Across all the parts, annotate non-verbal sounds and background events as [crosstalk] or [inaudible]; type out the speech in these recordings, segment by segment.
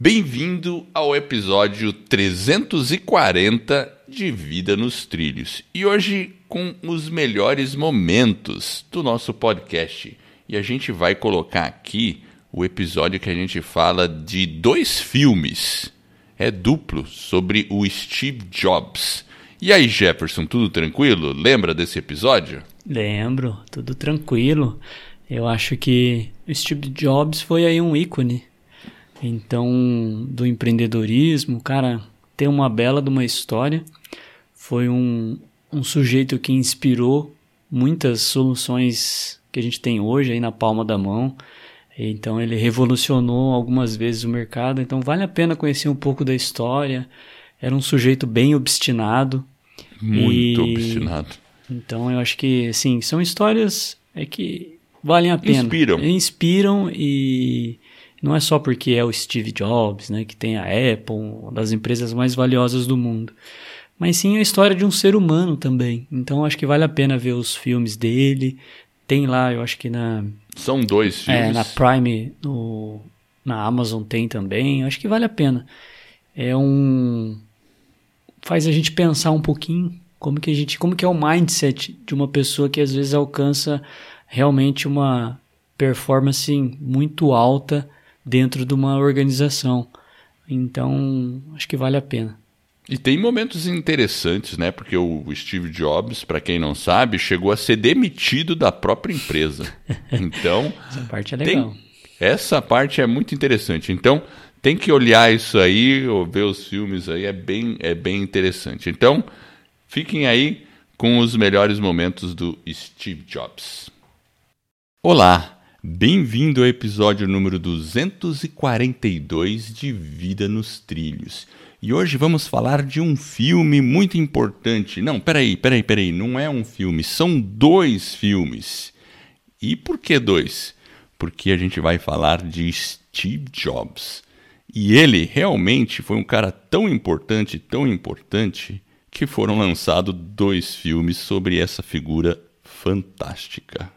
Bem-vindo ao episódio 340 de Vida nos Trilhos. E hoje com os melhores momentos do nosso podcast. E a gente vai colocar aqui o episódio que a gente fala de dois filmes. É duplo sobre o Steve Jobs. E aí, Jefferson, tudo tranquilo? Lembra desse episódio? Lembro, tudo tranquilo. Eu acho que o Steve Jobs foi aí um ícone então, do empreendedorismo, cara, tem uma bela de uma história. Foi um, um sujeito que inspirou muitas soluções que a gente tem hoje aí na palma da mão. Então, ele revolucionou algumas vezes o mercado. Então, vale a pena conhecer um pouco da história. Era um sujeito bem obstinado. Muito e... obstinado. Então, eu acho que, assim, são histórias é que valem a pena. Inspiram. Inspiram e não é só porque é o Steve Jobs, né, que tem a Apple, uma das empresas mais valiosas do mundo, mas sim a história de um ser humano também. Então acho que vale a pena ver os filmes dele. Tem lá, eu acho que na são dois filmes. É, na Prime, no, na Amazon tem também. Acho que vale a pena. É um faz a gente pensar um pouquinho como que a gente, como que é o mindset de uma pessoa que às vezes alcança realmente uma performance muito alta dentro de uma organização. Então, acho que vale a pena. E tem momentos interessantes, né? Porque o Steve Jobs, para quem não sabe, chegou a ser demitido da própria empresa. [laughs] Então, essa parte é legal. Tem... Essa parte é muito interessante. Então, tem que olhar isso aí, ou ver os filmes aí, é bem, é bem interessante. Então, fiquem aí com os melhores momentos do Steve Jobs. Olá, Bem-vindo ao episódio número 242 de Vida nos Trilhos. E hoje vamos falar de um filme muito importante. Não, peraí, peraí, peraí, não é um filme, são dois filmes. E por que dois? Porque a gente vai falar de Steve Jobs. E ele realmente foi um cara tão importante, tão importante, que foram lançados dois filmes sobre essa figura fantástica.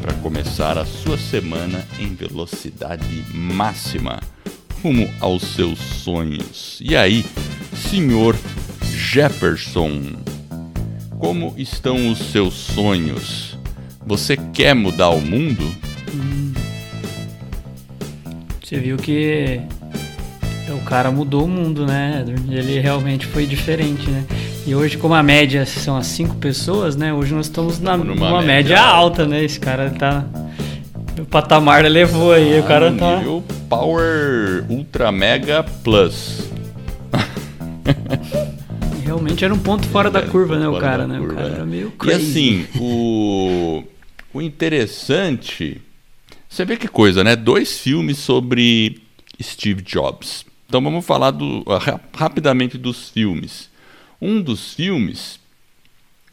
para começar a sua semana em velocidade máxima, rumo aos seus sonhos. E aí, senhor Jefferson, como estão os seus sonhos? Você quer mudar o mundo? Hum. Você viu que o cara mudou o mundo, né? Ele realmente foi diferente, né? E hoje, como a média são as cinco pessoas, né? Hoje nós estamos na, numa, numa média, média alta, né? Esse cara tá. O patamar elevou aí, ah, o cara tá. Nível Power Ultra Mega Plus. [laughs] Realmente era um ponto fora da é, curva, né? O cara, né? Curva, o cara era meio crazy. E assim, o, o interessante. Você vê que coisa, né? Dois filmes sobre Steve Jobs. Então vamos falar do, rapidamente dos filmes. Um dos filmes,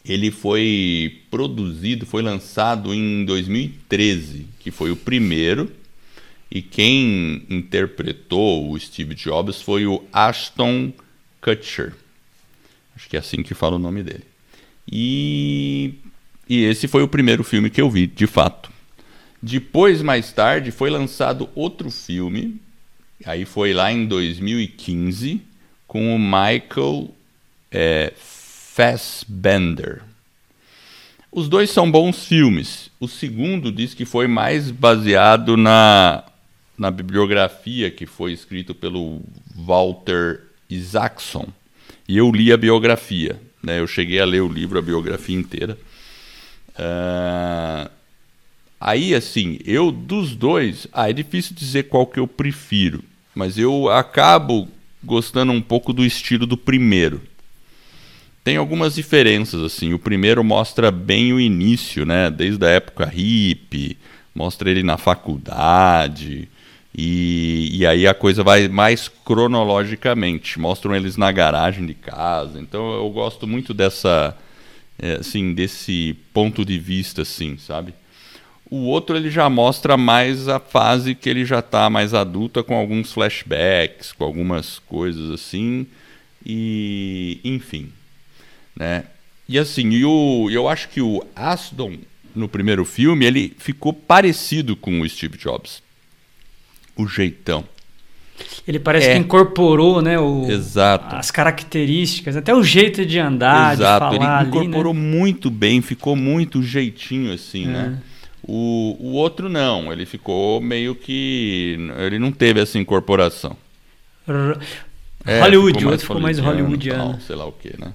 ele foi produzido, foi lançado em 2013, que foi o primeiro, e quem interpretou o Steve Jobs foi o Ashton Kutcher. Acho que é assim que fala o nome dele. E, e esse foi o primeiro filme que eu vi, de fato. Depois, mais tarde, foi lançado outro filme, aí foi lá em 2015, com o Michael é, Fassbender. Os dois são bons filmes. O segundo diz que foi mais baseado na, na bibliografia que foi escrito pelo Walter Isaacson. E eu li a biografia. Né? Eu cheguei a ler o livro, a biografia inteira. Uh, aí, assim, eu dos dois, ah, é difícil dizer qual que eu prefiro, mas eu acabo gostando um pouco do estilo do primeiro tem algumas diferenças assim. O primeiro mostra bem o início, né? Desde a época hippie, mostra ele na faculdade. E, e aí a coisa vai mais cronologicamente. Mostram eles na garagem de casa. Então eu gosto muito dessa, é, assim, desse ponto de vista, assim, sabe? O outro ele já mostra mais a fase que ele já está mais adulta, com alguns flashbacks, com algumas coisas assim. E enfim, né? E assim, eu, eu acho que o Aston no primeiro filme ele ficou parecido com o Steve Jobs o jeitão. Ele parece é. que incorporou, né, o, Exato. as características, até o jeito de andar, Exato. de falar Ele incorporou ali, né? muito bem, ficou muito jeitinho assim, né? é. né? O, o outro não, ele ficou meio que ele não teve essa incorporação. R é, Hollywood, o outro ficou mais hollywoodiano, sei lá o que, né?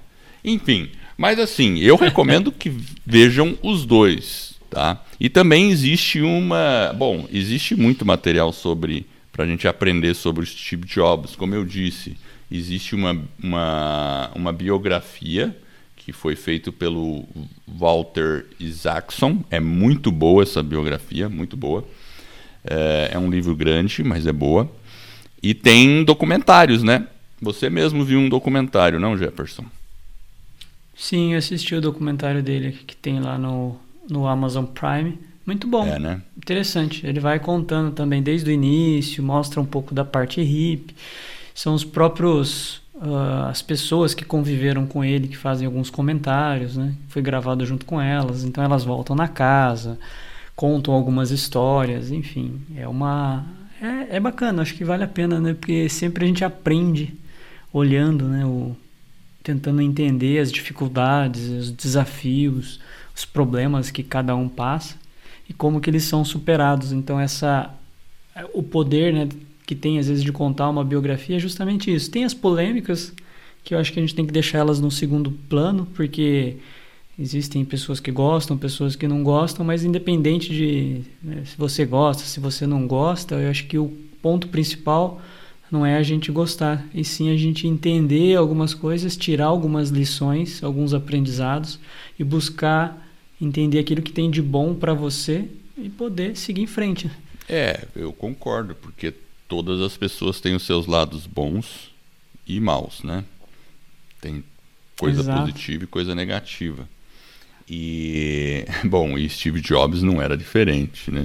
Enfim, mas assim, eu recomendo que vejam os dois. Tá? E também existe uma. Bom, existe muito material sobre. para a gente aprender sobre Steve Jobs. Como eu disse, existe uma, uma, uma biografia que foi feita pelo Walter Isaacson. É muito boa essa biografia, muito boa. É, é um livro grande, mas é boa. E tem documentários, né? Você mesmo viu um documentário, não, Jefferson? Sim, eu assisti o documentário dele que tem lá no, no Amazon Prime. Muito bom. É, né? Interessante. Ele vai contando também desde o início, mostra um pouco da parte hippie. São os próprios. Uh, as pessoas que conviveram com ele que fazem alguns comentários, né? Foi gravado junto com elas, então elas voltam na casa, contam algumas histórias, enfim. É uma. É, é bacana, acho que vale a pena, né? Porque sempre a gente aprende olhando, né? O, tentando entender as dificuldades, os desafios os problemas que cada um passa e como que eles são superados. Então essa o poder, né, que tem às vezes de contar uma biografia é justamente isso. Tem as polêmicas que eu acho que a gente tem que deixar elas no segundo plano, porque existem pessoas que gostam, pessoas que não gostam, mas independente de né, se você gosta, se você não gosta, eu acho que o ponto principal não é a gente gostar, e sim a gente entender algumas coisas, tirar algumas lições, alguns aprendizados e buscar entender aquilo que tem de bom para você e poder seguir em frente. É, eu concordo, porque todas as pessoas têm os seus lados bons e maus, né? Tem coisa Exato. positiva e coisa negativa. E, [laughs] bom, e Steve Jobs não era diferente, né?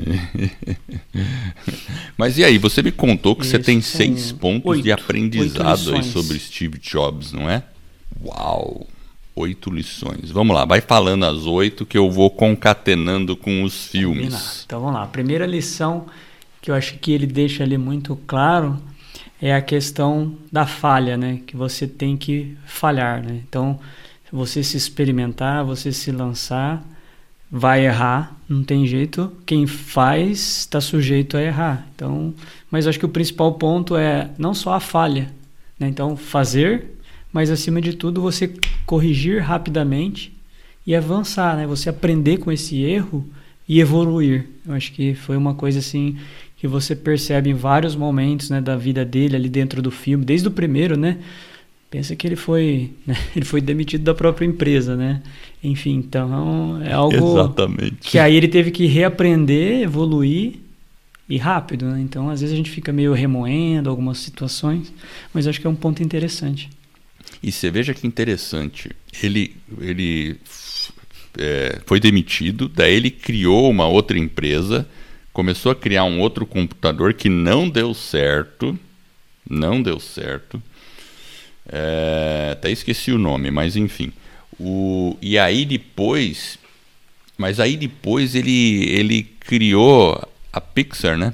[laughs] Mas e aí, você me contou que Isso, você tem seis pontos oito, de aprendizado aí sobre Steve Jobs, não é? Uau! Oito lições. Vamos lá, vai falando as oito que eu vou concatenando com os filmes. Então vamos lá. A primeira lição que eu acho que ele deixa ali muito claro é a questão da falha, né? Que você tem que falhar, né? Então, você se experimentar, você se lançar, vai errar, não tem jeito. Quem faz está sujeito a errar. Então, mas acho que o principal ponto é não só a falha, né? Então, fazer mas acima de tudo você corrigir rapidamente e avançar, né? Você aprender com esse erro e evoluir. Eu acho que foi uma coisa assim que você percebe em vários momentos, né, da vida dele ali dentro do filme, desde o primeiro, né? Pensa que ele foi, né? [laughs] ele foi demitido da própria empresa, né? Enfim, então é algo Exatamente. que aí ele teve que reaprender, evoluir e rápido, né? Então às vezes a gente fica meio remoendo algumas situações, mas acho que é um ponto interessante. E você veja que interessante, ele, ele é, foi demitido, daí ele criou uma outra empresa, começou a criar um outro computador que não deu certo, não deu certo. É, até esqueci o nome, mas enfim. O, e aí depois, mas aí depois ele, ele criou a Pixar, né?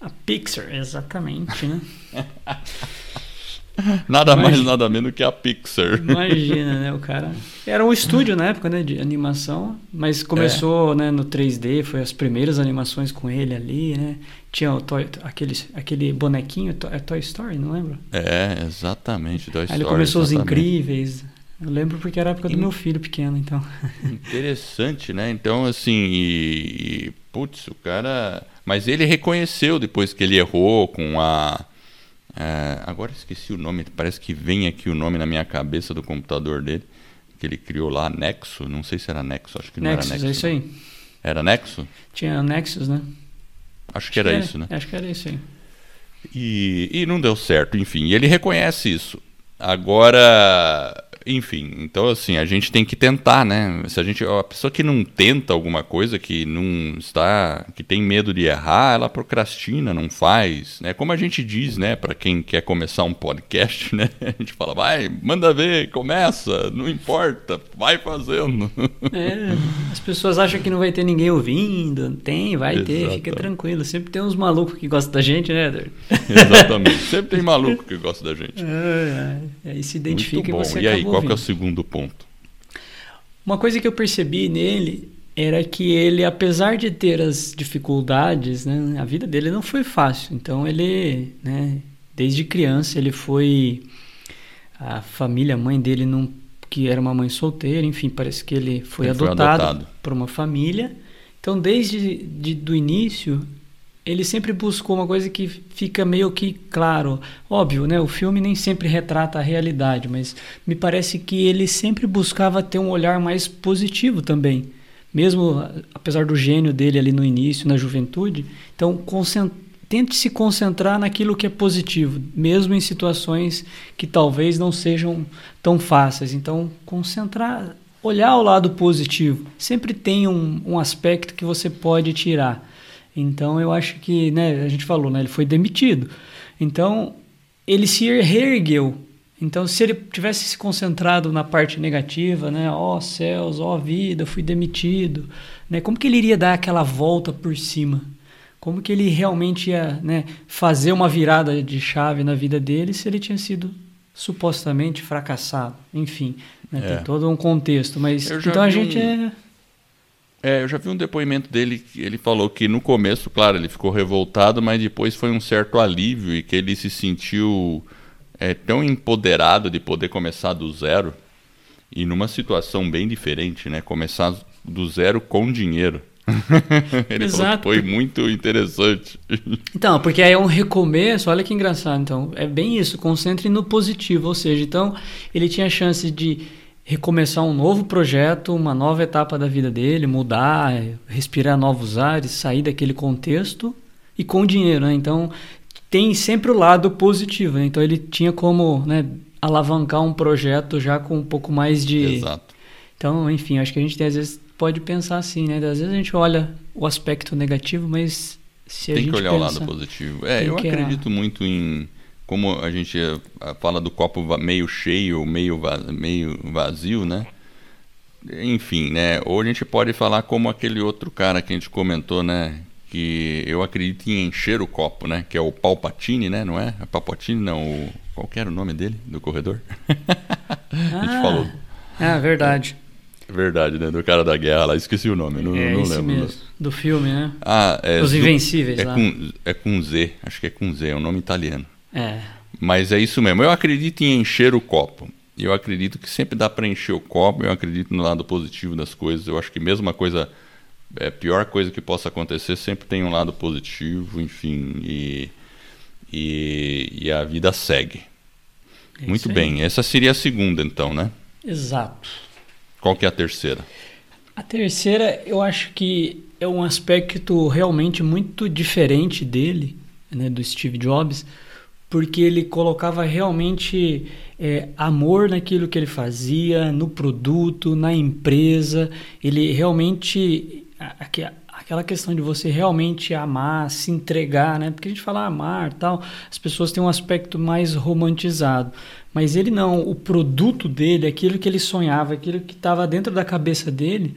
A Pixar, exatamente, né? [laughs] [laughs] Nada Imagina. mais, nada menos que a Pixar. Imagina, né? O cara. Era um estúdio na época, né? De animação. Mas começou é. né, no 3D, foi as primeiras animações com ele ali, né? Tinha o Toy, aquele, aquele bonequinho, é Toy Story, não lembro? É, exatamente, Toy Aí Story. Aí ele começou exatamente. os incríveis. Eu lembro porque era a época do meu filho pequeno, então. Interessante, né? Então, assim, e, e, putz, o cara. Mas ele reconheceu depois que ele errou com a é, agora esqueci o nome, parece que vem aqui o nome na minha cabeça do computador dele, que ele criou lá, Nexo, não sei se era Nexo, acho que não Nexus, era Nexo. é isso aí. Era Nexo? Tinha Nexus, né? Acho que era, era isso, né? Acho que era isso aí. E, e não deu certo, enfim. E ele reconhece isso. Agora, enfim, então assim, a gente tem que tentar, né? Se a gente, a pessoa que não tenta alguma coisa, que não está, que tem medo de errar, ela procrastina, não faz, né? Como a gente diz, né, para quem quer começar um podcast, [laughs] né? A gente fala, vai, manda ver, começa, não importa, vai fazendo. É, as pessoas acham que não vai ter ninguém ouvindo, tem, vai Exatamente. ter, fica tranquilo. Sempre tem uns malucos que gostam da gente, né, Eder? Exatamente, sempre tem maluco que gosta da gente. É, é. Aí se identifica Muito bom. e você E aí, qual que é o segundo ponto? Uma coisa que eu percebi nele era que ele, apesar de ter as dificuldades, né, a vida dele não foi fácil. Então ele, né, desde criança ele foi a família, a mãe dele não que era uma mãe solteira, enfim, parece que ele foi, ele adotado, adotado, por uma família. Então desde de, do início ele sempre buscou uma coisa que fica meio que claro. Óbvio, né? O filme nem sempre retrata a realidade, mas me parece que ele sempre buscava ter um olhar mais positivo também. Mesmo apesar do gênio dele ali no início, na juventude. Então, tente se concentrar naquilo que é positivo, mesmo em situações que talvez não sejam tão fáceis. Então, concentrar, olhar o lado positivo. Sempre tem um, um aspecto que você pode tirar. Então eu acho que, né, a gente falou, né, ele foi demitido. Então ele se reergueu. Então se ele tivesse se concentrado na parte negativa, né, ó oh, céus, ó oh, vida, fui demitido, né, como que ele iria dar aquela volta por cima? Como que ele realmente ia, né, fazer uma virada de chave na vida dele se ele tinha sido supostamente fracassado? Enfim, né, é. tem todo um contexto, mas então a gente um... é é, eu já vi um depoimento dele que ele falou que no começo, claro, ele ficou revoltado, mas depois foi um certo alívio e que ele se sentiu é, tão empoderado de poder começar do zero e numa situação bem diferente, né? Começar do zero com dinheiro. [laughs] ele Exato. foi muito interessante. Então, porque aí é um recomeço, olha que engraçado. Então, é bem isso, concentre no positivo, ou seja, então ele tinha a chance de recomeçar um novo projeto, uma nova etapa da vida dele, mudar, respirar novos ares, sair daquele contexto e com dinheiro, né? Então tem sempre o lado positivo, né? Então ele tinha como né, alavancar um projeto já com um pouco mais de. Exato. Então, enfim, acho que a gente às vezes pode pensar assim, né? Às vezes a gente olha o aspecto negativo, mas se tem a gente que olhar pensa, o lado positivo. É, eu acredito muito em como a gente eh, fala do copo meio cheio, meio vazio, meio vazio, né? Enfim, né? Ou a gente pode falar como aquele outro cara que a gente comentou, né? Que eu acredito em encher o copo, né? Que é o Palpatine, né? Não é? é Palpatine, não. O... Qual era o nome dele, do corredor? [laughs] a gente ah, falou. É, verdade. É verdade, né? Do cara da guerra lá, esqueci o nome, não, é não lembro. Mesmo. Do filme, né? Ah, é. Os Invencíveis, é lá. Com, é com Z, acho que é com Z, é um nome italiano. É. Mas é isso mesmo. Eu acredito em encher o copo. Eu acredito que sempre dá para encher o copo. Eu acredito no lado positivo das coisas. Eu acho que mesmo uma coisa, é, pior coisa que possa acontecer, sempre tem um lado positivo, enfim. E, e, e a vida segue. É Muito bem. Essa seria a segunda, então, né? Exato. Qual que é a terceira? A terceira, eu acho que é um aspecto realmente muito diferente dele, né, do Steve Jobs porque ele colocava realmente é, amor naquilo que ele fazia, no produto, na empresa. Ele realmente. Aquela questão de você realmente amar, se entregar, né? Porque a gente fala amar tal, as pessoas têm um aspecto mais romantizado. Mas ele não, o produto dele, aquilo que ele sonhava, aquilo que estava dentro da cabeça dele,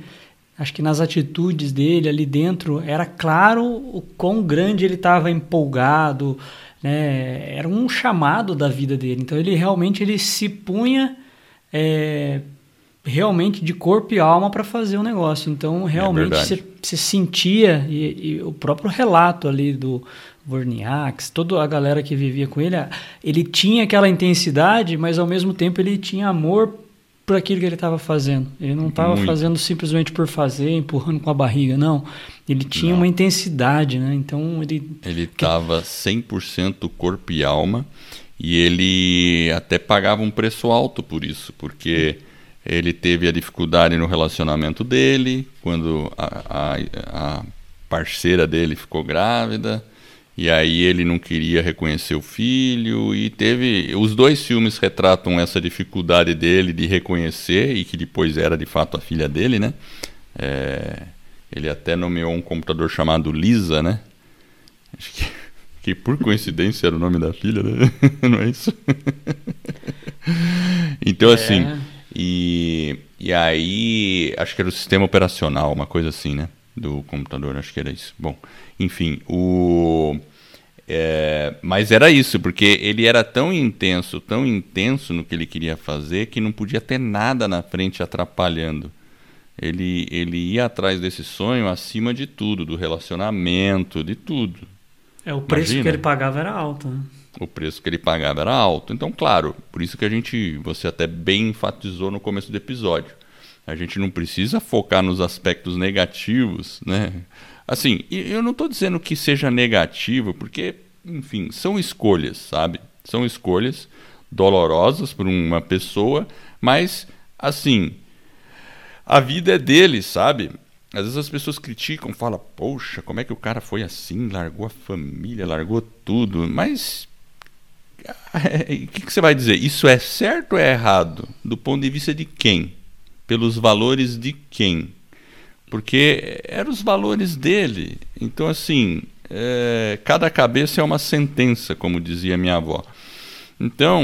acho que nas atitudes dele ali dentro, era claro o quão grande ele estava empolgado, né? Era um chamado da vida dele. Então ele realmente ele se punha é, realmente de corpo e alma para fazer o um negócio. Então realmente é você, sentia e, e, o próprio relato ali do Vorniax, toda a galera que vivia com ele, ele tinha aquela intensidade, mas ao mesmo tempo ele tinha amor por aquilo que ele estava fazendo. Ele não estava fazendo simplesmente por fazer, empurrando com a barriga, não. Ele tinha não. uma intensidade, né? Então ele. Ele estava 100% corpo e alma e ele até pagava um preço alto por isso, porque ele teve a dificuldade no relacionamento dele, quando a, a, a parceira dele ficou grávida. E aí ele não queria reconhecer o filho e teve os dois filmes retratam essa dificuldade dele de reconhecer e que depois era de fato a filha dele, né? É, ele até nomeou um computador chamado Lisa, né? Acho que, que por coincidência era o nome da filha, né? [laughs] não é isso? então é. assim, e, e aí acho que era o sistema operacional, uma coisa assim, né? Do computador, acho que era isso. Bom, enfim, o. É, mas era isso, porque ele era tão intenso, tão intenso no que ele queria fazer, que não podia ter nada na frente atrapalhando. Ele, ele ia atrás desse sonho acima de tudo, do relacionamento, de tudo. É, o preço Imagina. que ele pagava era alto, né? O preço que ele pagava era alto. Então, claro, por isso que a gente, você até bem enfatizou no começo do episódio. A gente não precisa focar nos aspectos negativos, né? Assim, eu não estou dizendo que seja negativo, porque, enfim, são escolhas, sabe? São escolhas dolorosas para uma pessoa, mas, assim, a vida é dele, sabe? Às vezes as pessoas criticam, falam, poxa, como é que o cara foi assim, largou a família, largou tudo, mas o [laughs] que, que você vai dizer? Isso é certo ou é errado? Do ponto de vista de quem? Pelos valores de quem? porque eram os valores dele. Então, assim, é, cada cabeça é uma sentença, como dizia minha avó. Então,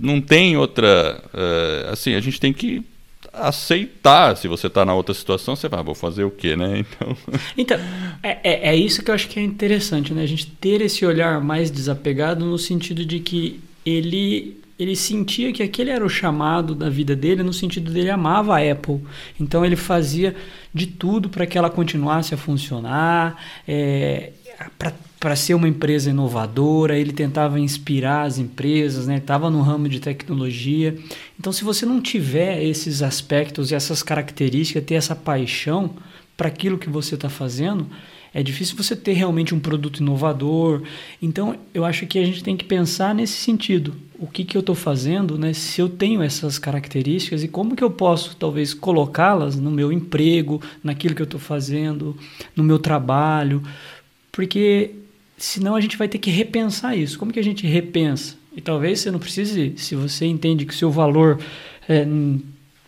não tem outra. É, assim, a gente tem que aceitar. Se você está na outra situação, você vai, ah, vou fazer o quê, né? [laughs] Então, então é, é, é, isso que eu acho que é interessante, né? A gente ter esse olhar mais desapegado no sentido de que ele ele sentia que aquele era o chamado da vida dele, no sentido dele amava a Apple. Então ele fazia de tudo para que ela continuasse a funcionar, é, para ser uma empresa inovadora, ele tentava inspirar as empresas, estava né? no ramo de tecnologia. Então, se você não tiver esses aspectos e essas características, ter essa paixão para aquilo que você está fazendo, é difícil você ter realmente um produto inovador. Então, eu acho que a gente tem que pensar nesse sentido. O que, que eu estou fazendo, né? se eu tenho essas características e como que eu posso, talvez, colocá-las no meu emprego, naquilo que eu estou fazendo, no meu trabalho. Porque senão a gente vai ter que repensar isso. Como que a gente repensa? E talvez você não precise, se você entende que o seu valor é,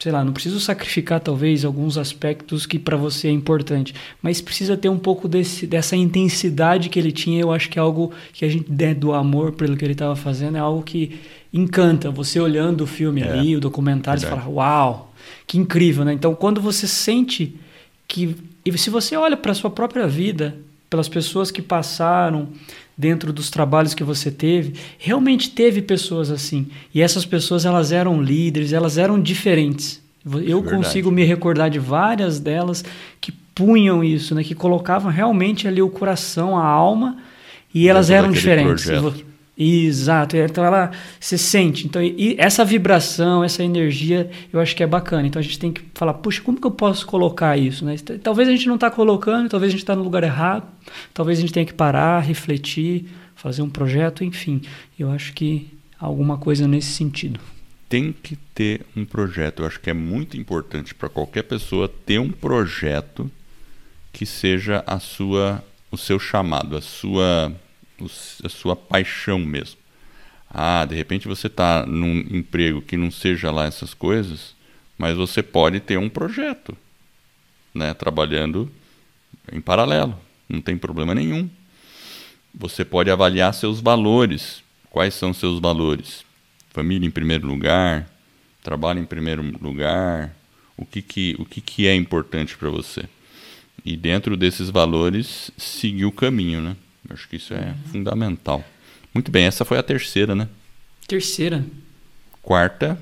sei lá, não preciso sacrificar talvez alguns aspectos que para você é importante, mas precisa ter um pouco desse, dessa intensidade que ele tinha. Eu acho que é algo que a gente der do amor pelo que ele estava fazendo é algo que encanta. Você olhando o filme é, ali, o documentário, verdade. você fala, uau, que incrível, né? Então, quando você sente que e se você olha para a sua própria vida, pelas pessoas que passaram dentro dos trabalhos que você teve, realmente teve pessoas assim. E essas pessoas elas eram líderes, elas eram diferentes. Eu Verdade. consigo me recordar de várias delas que punham isso, né, que colocavam realmente ali o coração, a alma, e elas eram diferentes. Projeto. Exato, então ela se sente. Então, e essa vibração, essa energia, eu acho que é bacana. Então a gente tem que falar, puxa, como que eu posso colocar isso? Né? Talvez a gente não está colocando, talvez a gente está no lugar errado, talvez a gente tenha que parar, refletir, fazer um projeto, enfim. Eu acho que alguma coisa nesse sentido. Tem que ter um projeto. Eu acho que é muito importante para qualquer pessoa ter um projeto que seja a sua, o seu chamado, a sua a sua paixão mesmo. Ah, de repente você está num emprego que não seja lá essas coisas, mas você pode ter um projeto, né, trabalhando em paralelo, não tem problema nenhum. Você pode avaliar seus valores. Quais são seus valores? Família em primeiro lugar, trabalho em primeiro lugar, o que, que, o que, que é importante para você? E dentro desses valores, seguir o caminho, né? Acho que isso é fundamental. Muito bem, essa foi a terceira, né? Terceira. Quarta.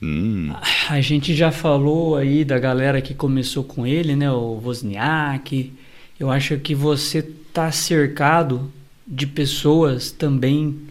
Hum. A gente já falou aí da galera que começou com ele, né? O Wozniak. Eu acho que você tá cercado de pessoas também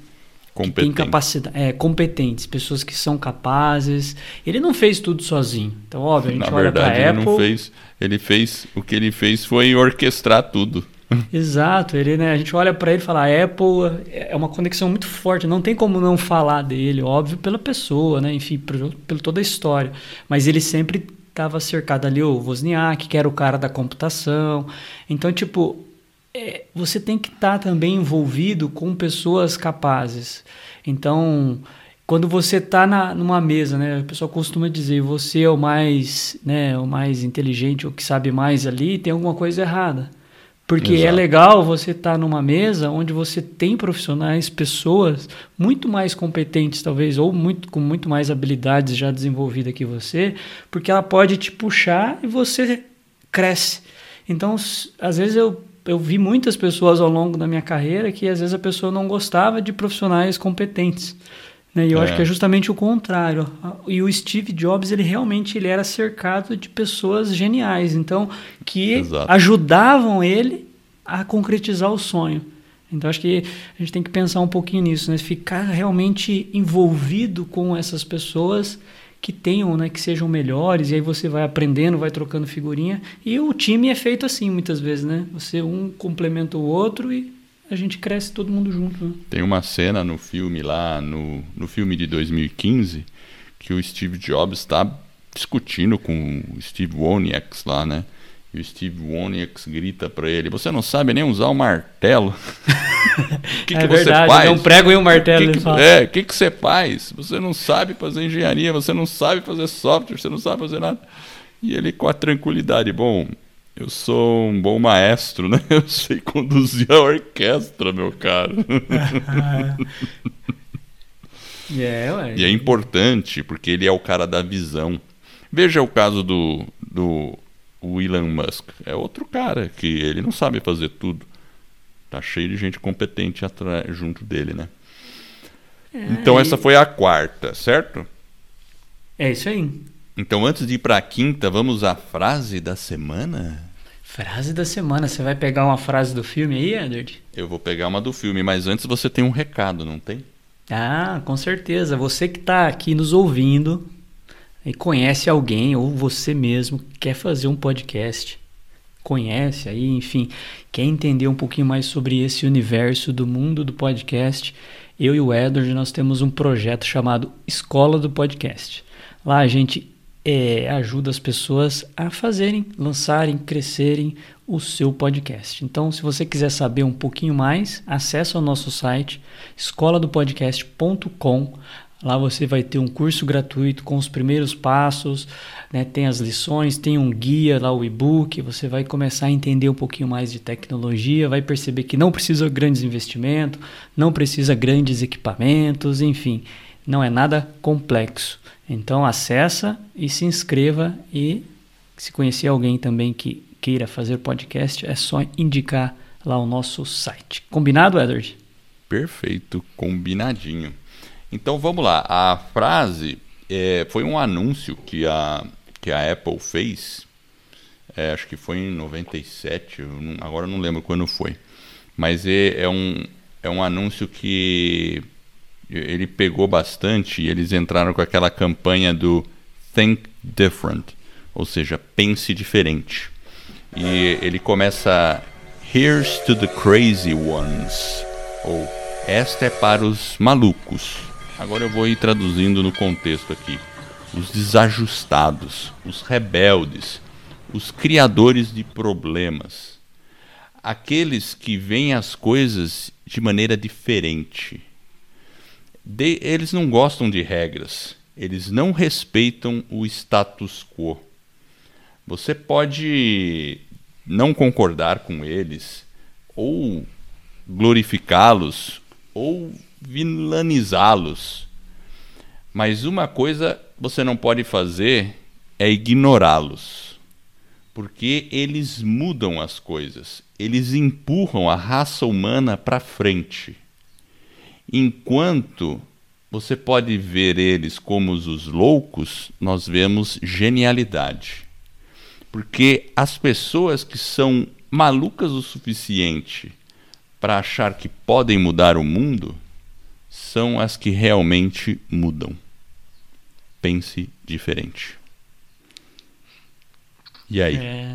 que têm capacidade, é, competentes, pessoas que são capazes. Ele não fez tudo sozinho. Então, óbvio, a gente Na olha Apple. Ele não fez. Ele fez. O que ele fez foi orquestrar tudo. [laughs] Exato, ele, né, a gente olha para ele e fala, a Apple é uma conexão muito forte, não tem como não falar dele, óbvio, pela pessoa, né, enfim, por toda a história, mas ele sempre estava cercado ali, o Wozniak, que era o cara da computação, então, tipo, é, você tem que estar tá também envolvido com pessoas capazes, então quando você está numa mesa, né, o pessoal costuma dizer você é o mais, né, o mais inteligente, o que sabe mais ali, tem alguma coisa errada. Porque é Exato. é legal você estar tá numa mesa onde você tem profissionais, pessoas muito mais competentes, talvez, ou muito, com muito mais habilidades já desenvolvidas que você, porque ela pode te puxar e você cresce. Então, às vezes eu, eu vi muitas pessoas ao longo da minha carreira que às vezes a pessoa não gostava de profissionais competentes. Né? E eu é. acho que é justamente o contrário. E o Steve Jobs, ele realmente ele era cercado de pessoas geniais, então que Exato. ajudavam ele a concretizar o sonho. Então acho que a gente tem que pensar um pouquinho nisso, né? Ficar realmente envolvido com essas pessoas que tenham, né, que sejam melhores, e aí você vai aprendendo, vai trocando figurinha, e o time é feito assim muitas vezes, né? Você um complementa o outro e a gente cresce todo mundo junto. Né? Tem uma cena no filme lá, no, no filme de 2015, que o Steve Jobs está discutindo com o Steve Wozniak lá, né? E o Steve Wozniak grita para ele: Você não sabe nem usar o um martelo? O [laughs] que, é que verdade, você faz? um prego e um martelo. Que que, é, o que, que você faz? Você não sabe fazer engenharia, você não sabe fazer software, você não sabe fazer nada. E ele com a tranquilidade: Bom, eu sou um bom maestro, né? [laughs] Eu sei conduzir a orquestra, meu caro. [laughs] yeah, e é importante, porque ele é o cara da visão. Veja o caso do, do Elon Musk. É outro cara que ele não sabe fazer tudo. Tá cheio de gente competente junto dele, né? É, então essa foi a quarta, certo? É isso aí. Então antes de ir para a quinta, vamos à frase da semana? Frase da semana. Você vai pegar uma frase do filme aí, Edward? Eu vou pegar uma do filme, mas antes você tem um recado, não tem? Ah, com certeza. Você que está aqui nos ouvindo e conhece alguém, ou você mesmo quer fazer um podcast, conhece aí, enfim, quer entender um pouquinho mais sobre esse universo do mundo do podcast, eu e o Edward nós temos um projeto chamado Escola do Podcast. Lá a gente é, ajuda as pessoas a fazerem, lançarem, crescerem o seu podcast. Então, se você quiser saber um pouquinho mais, acesse o nosso site escoladopodcast.com. Lá você vai ter um curso gratuito com os primeiros passos, né? tem as lições, tem um guia lá, o e-book. Você vai começar a entender um pouquinho mais de tecnologia, vai perceber que não precisa grandes investimentos, não precisa grandes equipamentos, enfim, não é nada complexo. Então acessa e se inscreva e se conhecer alguém também que queira fazer podcast, é só indicar lá o nosso site. Combinado, Edward? Perfeito, combinadinho. Então vamos lá. A frase é, foi um anúncio que a, que a Apple fez. É, acho que foi em 97, não, agora não lembro quando foi. Mas é, é, um, é um anúncio que ele pegou bastante e eles entraram com aquela campanha do Think Different, ou seja, pense diferente. E ele começa Here's to the crazy ones, ou esta é para os malucos. Agora eu vou ir traduzindo no contexto aqui. Os desajustados, os rebeldes, os criadores de problemas, aqueles que veem as coisas de maneira diferente de, eles não gostam de regras, eles não respeitam o status quo. Você pode não concordar com eles, ou glorificá-los, ou vilanizá-los. Mas uma coisa você não pode fazer é ignorá-los. Porque eles mudam as coisas, eles empurram a raça humana para frente. Enquanto você pode ver eles como os loucos, nós vemos genialidade. Porque as pessoas que são malucas o suficiente para achar que podem mudar o mundo são as que realmente mudam. Pense diferente. E aí? É,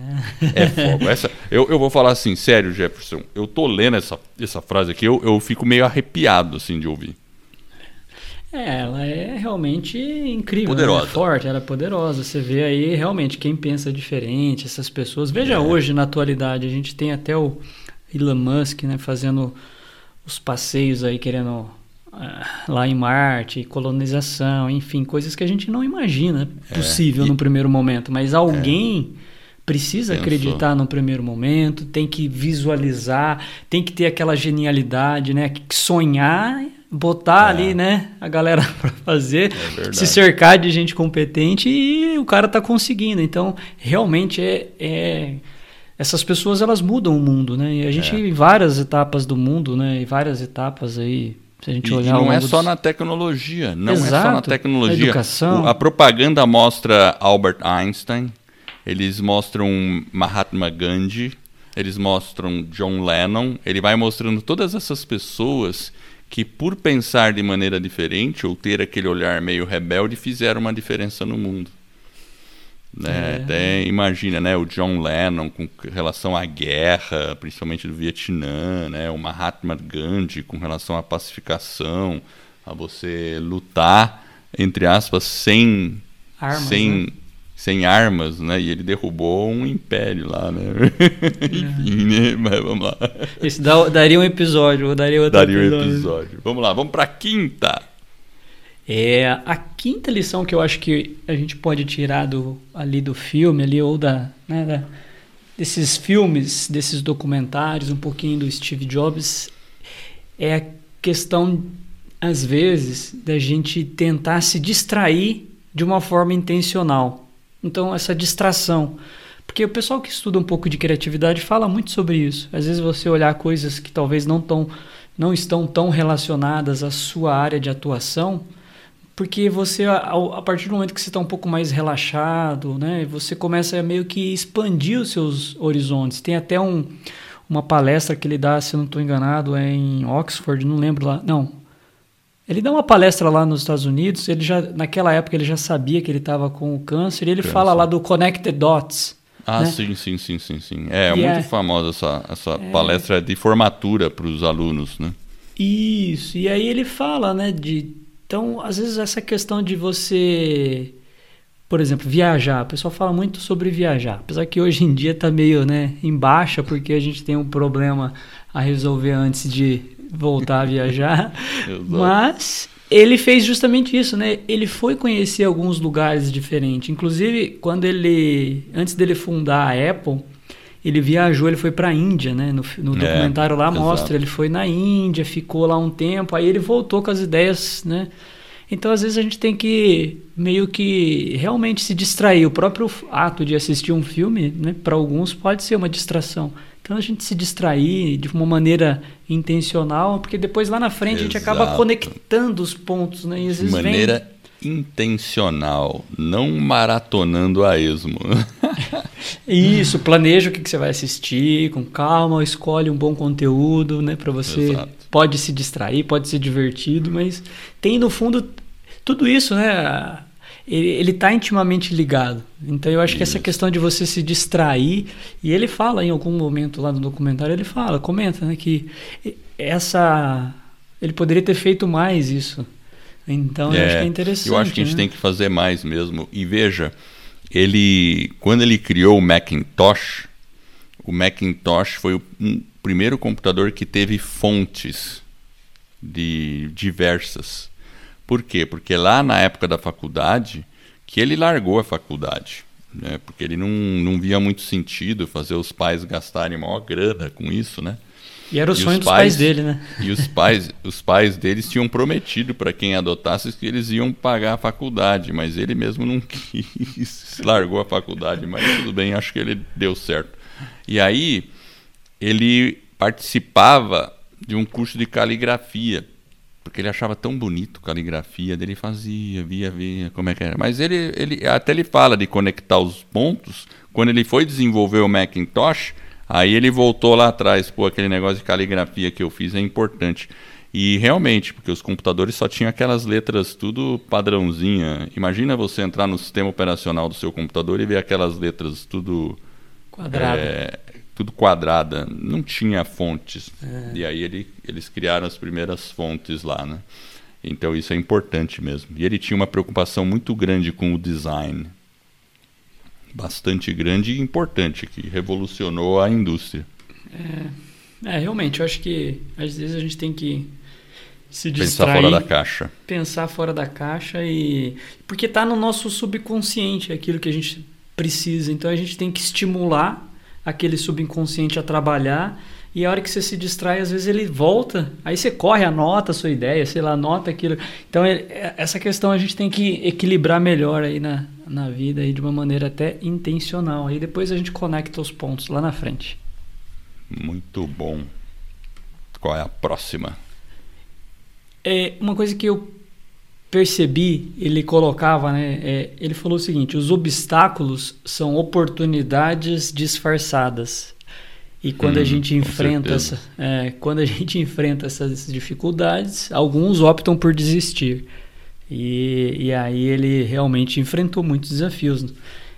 é fogo. Essa, eu, eu vou falar assim, sério, Jefferson. Eu tô lendo essa, essa frase aqui, eu, eu fico meio arrepiado assim de ouvir. É, ela é realmente incrível, poderosa. Né? forte, ela é poderosa. Você vê aí realmente quem pensa diferente, essas pessoas. Veja é. hoje na atualidade, a gente tem até o Elon Musk, né, fazendo os passeios aí querendo lá em Marte, colonização, enfim, coisas que a gente não imagina é, possível é, e... no primeiro momento, mas alguém é. precisa Pensou. acreditar no primeiro momento, tem que visualizar, tem que ter aquela genialidade, né, que sonhar botar é. ali, né, a galera [laughs] para fazer, é se cercar de gente competente e o cara tá conseguindo. Então, realmente é, é, essas pessoas elas mudam o mundo, né? E a gente é. em várias etapas do mundo, né, em várias etapas aí se a gente e, olhar e não é só dos... na tecnologia, não Exato, é só na tecnologia. A, educação. A propaganda mostra Albert Einstein, eles mostram Mahatma Gandhi, eles mostram John Lennon, ele vai mostrando todas essas pessoas que por pensar de maneira diferente ou ter aquele olhar meio rebelde fizeram uma diferença no mundo. Né? É. Até imagina, né, o John Lennon com relação à guerra, principalmente do Vietnã, né, o Mahatma Gandhi com relação à pacificação, a você lutar entre aspas sem armas, sem né? sem armas, né? E ele derrubou um império lá, né? É. [laughs] Enfim, né? Mas vamos lá. Isso daria um episódio, daria outro daria episódio. um episódio. Vamos lá, vamos para quinta. É a quinta lição que eu acho que a gente pode tirar do ali do filme ali ou da, né, da desses filmes, desses documentários, um pouquinho do Steve Jobs é a questão às vezes da gente tentar se distrair de uma forma intencional. Então, essa distração. Porque o pessoal que estuda um pouco de criatividade fala muito sobre isso. Às vezes você olhar coisas que talvez não, tão, não estão tão relacionadas à sua área de atuação, porque você, a, partir do momento que você está um pouco mais relaxado, né, você começa a meio que expandir os seus horizontes. Tem até um, uma palestra que ele dá, se eu não estou enganado, é em Oxford, não lembro lá. Não, ele dá uma palestra lá nos Estados Unidos, ele já naquela época ele já sabia que ele estava com o câncer, e ele câncer. fala lá do Connected Dots. Ah, né? sim, sim, sim, sim, sim. É, é muito é, famosa essa, essa é, palestra de formatura para os alunos, né? Isso, e aí ele fala, né, de... Então, às vezes essa questão de você, por exemplo, viajar, o pessoal fala muito sobre viajar, apesar que hoje em dia está meio, né, em baixa, porque a gente tem um problema a resolver antes de voltar a viajar. [laughs] mas ele fez justamente isso, né? Ele foi conhecer alguns lugares diferentes. Inclusive, quando ele. Antes dele fundar a Apple, ele viajou, ele foi para a Índia, né? No, no é, documentário lá mostra, exato. ele foi na Índia, ficou lá um tempo, aí ele voltou com as ideias, né? Então, às vezes, a gente tem que meio que realmente se distrair. O próprio ato de assistir um filme, né, para alguns, pode ser uma distração. Então a gente se distrair de uma maneira intencional, porque depois lá na frente Exato. a gente acaba conectando os pontos, né? E às vezes maneira vem... intencional, não maratonando a esmo. [laughs] Isso, planeja o que, que você vai assistir com calma, escolhe um bom conteúdo, né? Para você Exato. pode se distrair, pode ser divertido, mas tem no fundo tudo isso, né? ele está intimamente ligado. Então eu acho Isso. que essa questão de você se distrair, e ele fala em algum momento lá no documentário, ele fala, comenta, né, que essa ele poderia ter feito mais isso. Então é, eu acho que é, é interessante. Eu acho que a gente né? tem que fazer mais mesmo. E veja, ele quando ele criou o Macintosh, o Macintosh foi o um, primeiro computador que teve fontes de diversas por quê? Porque lá na época da faculdade, que ele largou a faculdade, né? Porque ele não, não via muito sentido fazer os pais gastarem maior grana com isso, né? E era o e sonho dos pais, pais, dele, né? E os pais, os pais deles tinham prometido para quem adotasse que eles iam pagar a faculdade, mas ele mesmo não [laughs] quis, largou a faculdade, mas tudo bem, acho que ele deu certo. E aí ele participava de um curso de caligrafia porque ele achava tão bonito a caligrafia dele, fazia, via, via como é que era. Mas ele, ele até ele fala de conectar os pontos. Quando ele foi desenvolver o Macintosh, aí ele voltou lá atrás, pô, aquele negócio de caligrafia que eu fiz é importante. E realmente, porque os computadores só tinham aquelas letras tudo padrãozinha. Imagina você entrar no sistema operacional do seu computador e ver aquelas letras tudo Quadrada. é, tudo quadrada. Não tinha fontes. É. E aí ele, eles criaram as primeiras fontes lá, né? Então isso é importante mesmo. E ele tinha uma preocupação muito grande com o design. Bastante grande e importante, que revolucionou a indústria. É, realmente, eu acho que às vezes a gente tem que se Pensar distrair, fora da caixa. pensar fora da caixa e porque tá no nosso subconsciente aquilo que a gente precisa. Então a gente tem que estimular aquele subconsciente a trabalhar e a hora que você se distrai, às vezes ele volta, aí você corre, anota a sua ideia, sei lá, anota aquilo. Então é- essa questão a gente tem que equilibrar melhor aí na, na vida aí de uma maneira até intencional. Aí depois a gente conecta os pontos lá na frente. Muito bom. Qual é a próxima? É, uma coisa que eu percebi, ele colocava, né? é, ele falou o seguinte: os obstáculos são oportunidades disfarçadas. E quando a Hum, gente com enfrenta essa, é, quando a gente enfrenta essas dificuldades, alguns optam por desistir. E, e aí ele realmente enfrentou muitos desafios.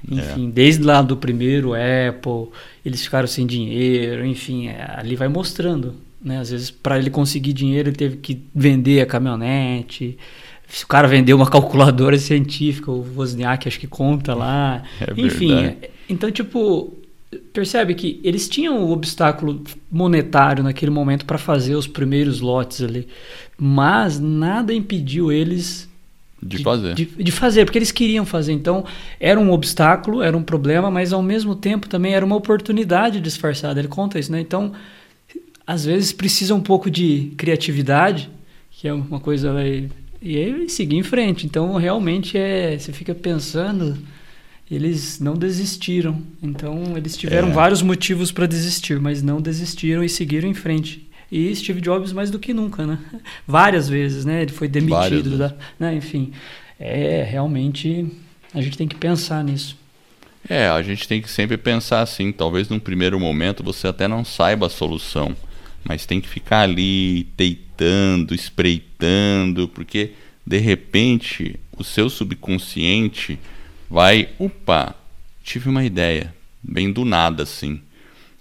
Enfim, desde lá do primeiro Apple, eles ficaram sem dinheiro, enfim, é, ali vai mostrando. Né? Às vezes, para ele conseguir dinheiro, ele teve que vender a caminhonete. Se o cara vendeu uma [laughs] calculadora científica, o Wozniak acho que conta lá. É enfim, é- então, tipo, percebe que eles tinham o obstáculo monetário naquele momento para fazer os primeiros lotes ali, mas nada impediu eles De fazer. de, de fazer, porque eles queriam fazer. Então, era um obstáculo, era um problema, mas ao mesmo tempo também era uma oportunidade disfarçada. Ele conta isso, né? Então, às vezes precisa um pouco de criatividade, que é uma coisa. né, E aí seguir em frente. Então, realmente é. Você fica pensando. Eles não desistiram. Então, eles tiveram É. vários motivos para desistir, mas não desistiram e seguiram em frente. E Steve Jobs mais do que nunca, né? [laughs] Várias vezes, né? Ele foi demitido, da, né? enfim. É, realmente, a gente tem que pensar nisso. É, a gente tem que sempre pensar assim. Talvez num primeiro momento você até não saiba a solução, mas tem que ficar ali deitando, espreitando, porque de repente o seu subconsciente vai, opa, tive uma ideia, bem do nada assim.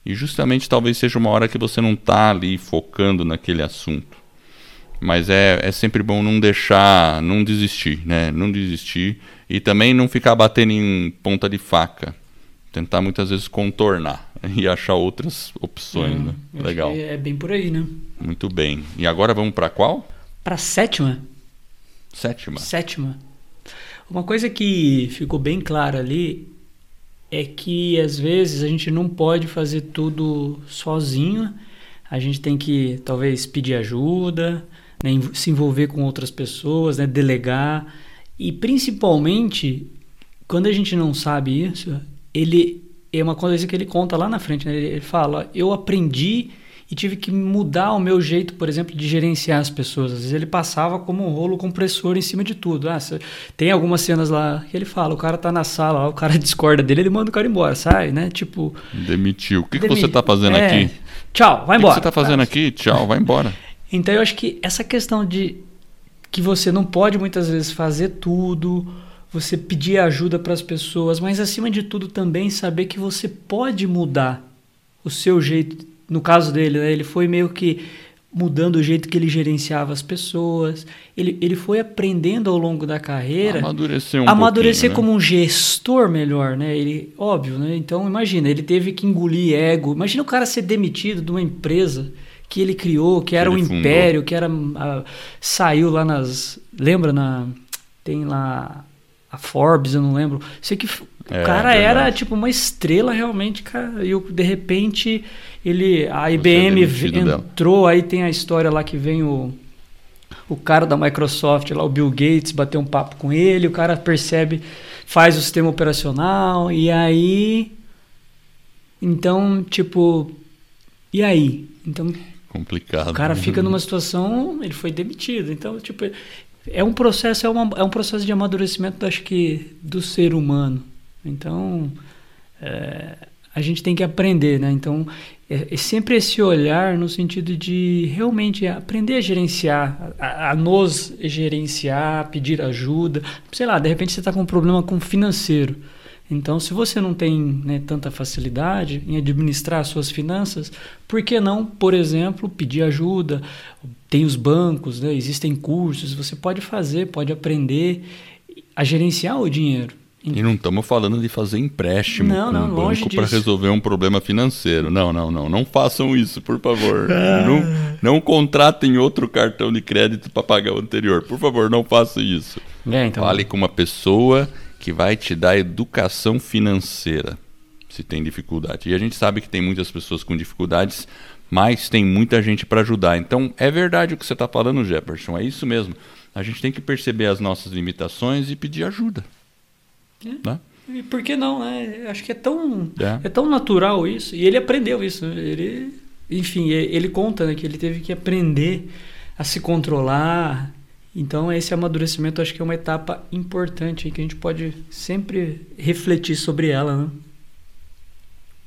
E justamente talvez seja uma hora que você não está ali focando naquele assunto. Mas é, é sempre bom não deixar, não desistir, né? Não desistir e também não ficar batendo em ponta de faca. Tentar muitas vezes contornar [laughs] e achar outras opções, né? Eu acho Legal. É bem por aí, né? Muito bem. E agora vamos para qual? Para sétima, Sétima. sétima. Uma coisa que ficou bem clara ali é que às vezes a gente não pode fazer tudo sozinho. A gente tem que talvez pedir ajuda, né, se envolver com outras pessoas, né, delegar. E principalmente quando a gente não sabe isso, ele é uma coisa que ele conta lá na frente. Né? Ele fala: eu aprendi e tive que mudar o meu jeito, por exemplo, de gerenciar as pessoas. Às vezes ele passava como um rolo compressor em cima de tudo. Ah, tem algumas cenas lá que ele fala, o cara tá na sala, o cara [laughs] discorda dele, ele manda o cara embora, sai, né? Tipo, Demitiu. O que, que você está fazendo é, aqui? Tchau, vai O que, que embora. você está fazendo aqui? Tchau, vai embora. [laughs] Então eu acho que essa questão de que você não pode muitas vezes fazer tudo, você pedir ajuda para as pessoas, mas acima de tudo também saber que você pode mudar o seu jeito. No caso dele, né, ele foi meio que mudando o jeito que ele gerenciava as pessoas. Ele, ele foi aprendendo ao longo da carreira Amadurecer um amadurecer né? como um gestor melhor, né? Ele, óbvio, né? Então imagina, ele teve que engolir ego. Imagina o cara ser demitido de uma empresa que ele criou, que era um império, que era a- saiu lá nas, lembra na tem lá a Forbes, eu não lembro. Sei que f- É, o cara era verdade. tipo uma estrela realmente, cara. E o- de repente ele a Você é IBM demitido dela. entrou, aí tem a história lá que vem o o cara da Microsoft, lá o Bill Gates, bateu um papo com ele, o cara percebe, faz o sistema operacional e aí então, tipo, e aí? Então, Complicado. o cara fica numa [laughs] situação, ele foi demitido. Então, tipo, é um processo, é, uma, é um processo de amadurecimento, acho que, do ser humano. Então, é, a gente tem que aprender, né? Então, é, é, sempre esse olhar no sentido de realmente aprender a gerenciar, a, a nos gerenciar, pedir ajuda. Sei lá, de repente você está com um problema com financeiro. Então, se você não tem né, tanta facilidade em administrar suas finanças, por que não, por exemplo, pedir ajuda? Tem os bancos, né, existem cursos, você pode fazer, pode aprender a gerenciar o dinheiro. E não estamos falando de fazer empréstimo não, com não, banco para resolver um problema financeiro. Não, não, não. Não façam isso, por favor. [laughs] Ah. Não, não contratem outro cartão de crédito para pagar o anterior. Por favor, não façam isso. É, então... Fale com uma pessoa que vai te dar educação financeira, se tem dificuldade. E a gente sabe que tem muitas pessoas com dificuldades, mas tem muita gente para ajudar. Então, é verdade o que você está falando, Jefferson. É isso mesmo. A gente tem que perceber as nossas limitações e pedir ajuda. É. Né? E por que não, né? Acho que é tão, é. é. tão natural isso. E ele aprendeu isso. Ele, enfim, ele conta né, que ele teve que aprender a se controlar. Então, esse amadurecimento acho que é uma etapa importante que a gente pode sempre refletir sobre ela. Né?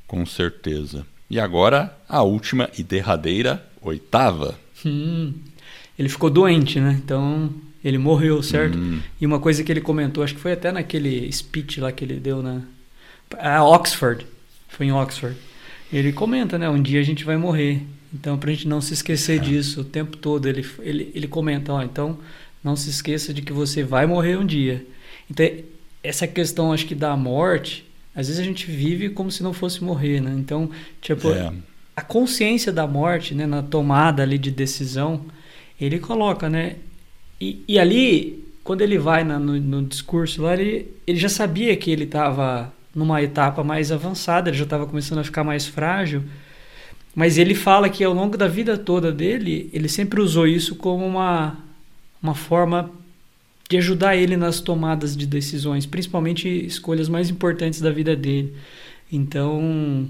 Com certeza. E agora, a última e derradeira, oitava. Hum, ele ficou doente, né? Então, ele morreu, certo? Uhum. E uma coisa que ele comentou, acho que foi até naquele speech lá que ele deu na a Oxford, foi em Oxford. Ele comenta, né? Um dia a gente vai morrer. Então, para a gente não se esquecer é. disso o tempo todo, ele, ele, ele comenta, ó, então não se esqueça de que você vai morrer um dia. Então, essa questão, acho que da morte, às vezes a gente vive como se não fosse morrer, né? Então, tipo, é. a consciência da morte, né, na tomada ali de decisão, ele coloca, né? E, e ali, quando ele vai na, no, no, discurso lá, ele, ele já sabia que ele estava numa etapa mais avançada, ele já estava começando a ficar mais frágil. Mas ele fala que ao longo da vida toda dele, ele sempre usou isso como uma, uma forma de ajudar ele nas tomadas de decisões, principalmente escolhas mais importantes da vida dele. Então,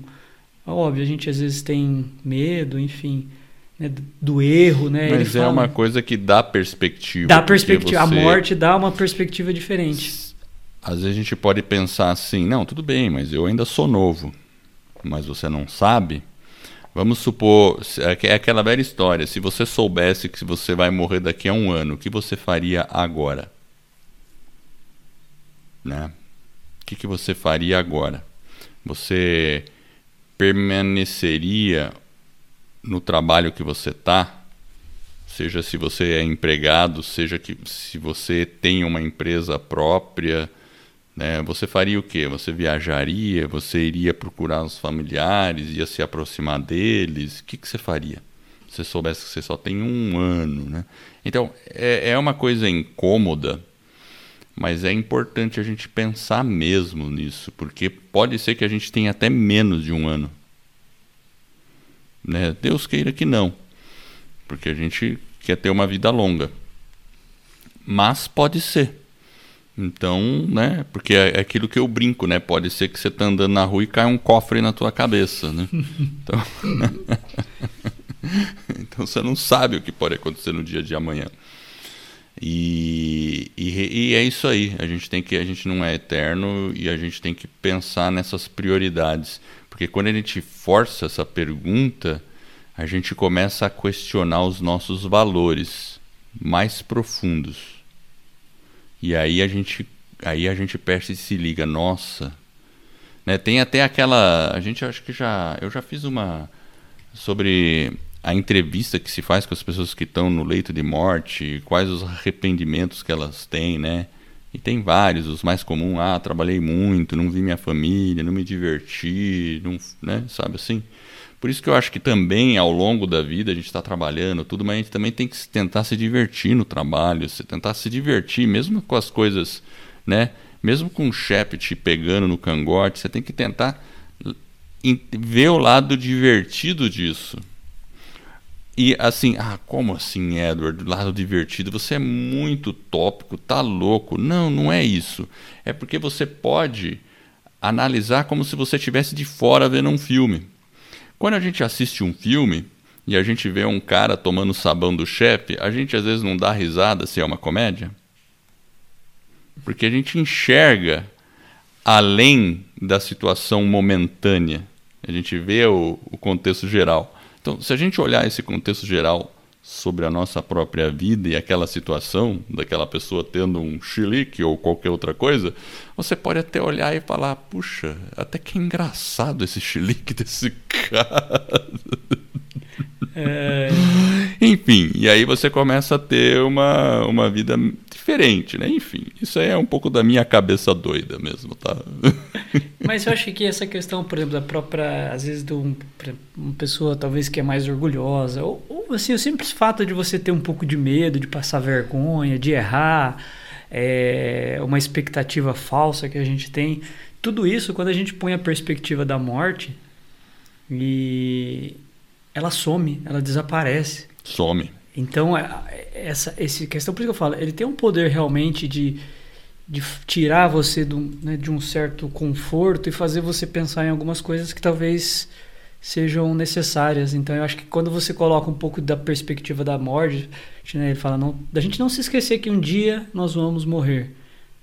óbvio, a gente às vezes tem medo, enfim, né, do erro, né? Mas Ele é fala, uma coisa que dá perspectiva. Dá perspectiva. Você... A morte dá uma perspectiva diferente. Às vezes a gente pode pensar assim, não, tudo bem, mas eu ainda sou novo. Mas você não sabe. Vamos supor, é, é aquela velha história. Se você soubesse que você vai morrer daqui a um ano, o que você faria agora? Né? O que, que você faria agora? Você permaneceria no trabalho que você está, seja se você é empregado, seja que se você tem uma empresa própria, né, você faria o quê? Você viajaria? Você iria procurar os familiares? Ia se aproximar deles? O que, que você faria? Se você soubesse que você só tem um ano, né? Então, é, é uma coisa incômoda, mas é importante a gente pensar mesmo nisso, porque pode ser que a gente tenha até menos de um ano. Né? Deus queira que não, porque a gente quer ter uma vida longa. Mas pode ser. Então, né? Porque é, é aquilo que eu brinco, né? Pode ser que você está andando na rua e cai um cofre na tua cabeça, né? [laughs] Então, [laughs] então você não sabe o que pode acontecer no dia de amanhã. E, e, e, é isso aí. A gente tem que a gente não é eterno e a gente tem que pensar nessas prioridades. Porque quando a gente força essa pergunta, a gente começa a questionar os nossos valores mais profundos. E aí a gente, aí a gente perce e se liga, nossa. Né? Tem até aquela. A gente acho que já. Eu já fiz uma. Sobre a entrevista que se faz com as pessoas que estão no leito de morte, quais os arrependimentos que elas têm, né? E tem vários, os mais comuns, ah, trabalhei muito, não vi minha família, não me diverti, não, né, sabe assim? Por isso que eu acho que também ao longo da vida a gente está trabalhando tudo, mas a gente também tem que tentar se divertir no trabalho, se tentar se divertir, mesmo com as coisas, né? Mesmo com o chefe te pegando no cangote, você tem que tentar ver o lado divertido disso. E assim, ah, como assim, Edward? Lado divertido, você é muito tópico, tá louco. Não, não é isso. É porque você pode analisar como se você estivesse de fora vendo um filme. Quando a gente assiste um filme e a gente vê um cara tomando sabão do chefe, a gente às vezes não dá risada se é uma comédia. Porque a gente enxerga além da situação momentânea. A gente vê o, o contexto geral. Então, se a gente olhar esse contexto geral sobre a nossa própria vida e aquela situação daquela pessoa tendo um chilique ou qualquer outra coisa, você pode até olhar e falar: puxa, até que engraçado esse chilique desse [laughs] cara. É... Enfim, e aí você começa a ter uma, uma vida diferente, né? Enfim, isso aí é um pouco da minha cabeça doida mesmo, tá? [laughs] Mas eu acho que essa questão, por exemplo, da própria, às vezes, de um, uma pessoa talvez que é mais orgulhosa, ou, ou, assim, o simples fato de você ter um pouco de medo, de passar vergonha, de errar, é, uma expectativa falsa que a gente tem, tudo isso, quando a gente põe a perspectiva da morte, e ela some, ela desaparece. Some. Então, é, essa, essa questão, por isso que eu falo, ele tem um poder realmente de, de tirar você do, né, de um certo conforto e fazer você pensar em algumas coisas que talvez sejam necessárias. Então, eu acho que quando você coloca um pouco da perspectiva da morte, né, ele fala não, da gente não se esquecer que um dia nós vamos morrer.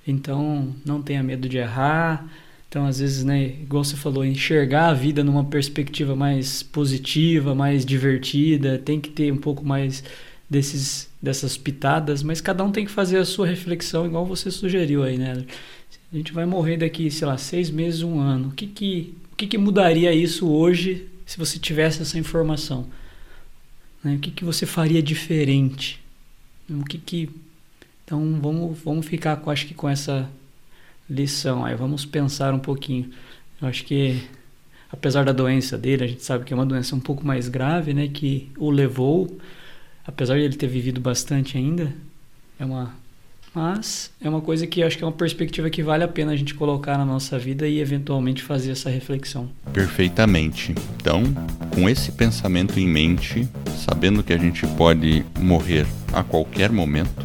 Então, não tenha medo de errar, então, às vezes, né, igual você falou, enxergar a vida numa perspectiva mais positiva, mais divertida, tem que ter um pouco mais desses, dessas pitadas, mas cada um tem que fazer a sua reflexão, igual você sugeriu aí, né? A gente vai morrer daqui, sei lá, seis meses, um ano. O que que, o que, que mudaria isso hoje se você tivesse essa informação? Né? O que, que você faria diferente? O que que... Então, vamos, vamos ficar, com, acho que, com essa lição. Aí vamos pensar um pouquinho. Eu acho que apesar da doença dele, a gente sabe que é uma doença um pouco mais grave, né, que o levou, apesar de ele ter vivido bastante ainda, é uma mas é uma coisa que acho que é uma perspectiva que vale a pena a gente colocar na nossa vida e eventualmente fazer essa reflexão. Perfeitamente. Então, com esse pensamento em mente, sabendo que a gente pode morrer a qualquer momento,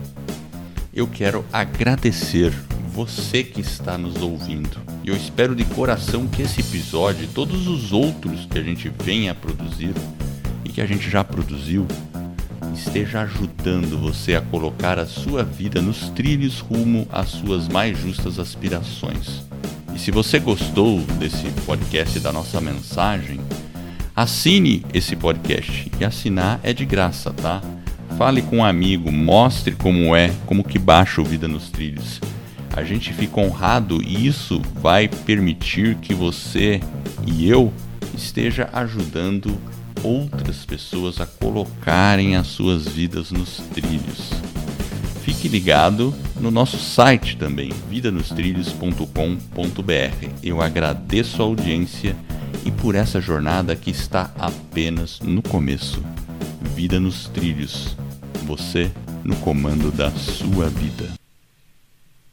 eu quero agradecer você que está nos ouvindo. E eu espero de coração que esse episódio e todos os outros que a gente venha a produzir e que a gente já produziu esteja ajudando você a colocar a sua vida nos trilhos rumo às suas mais justas aspirações. E se você gostou desse podcast da nossa mensagem, assine esse podcast. E assinar é de graça, tá? Fale com um amigo, mostre como é, como que baixa o Vida nos Trilhos a gente fica honrado e isso vai permitir que você e eu esteja ajudando outras pessoas a colocarem as suas vidas nos trilhos. Fique ligado no nosso site também, vidanostrilhos.com.br. Eu agradeço a audiência e por essa jornada que está apenas no começo. Vida nos trilhos. Você no comando da sua vida.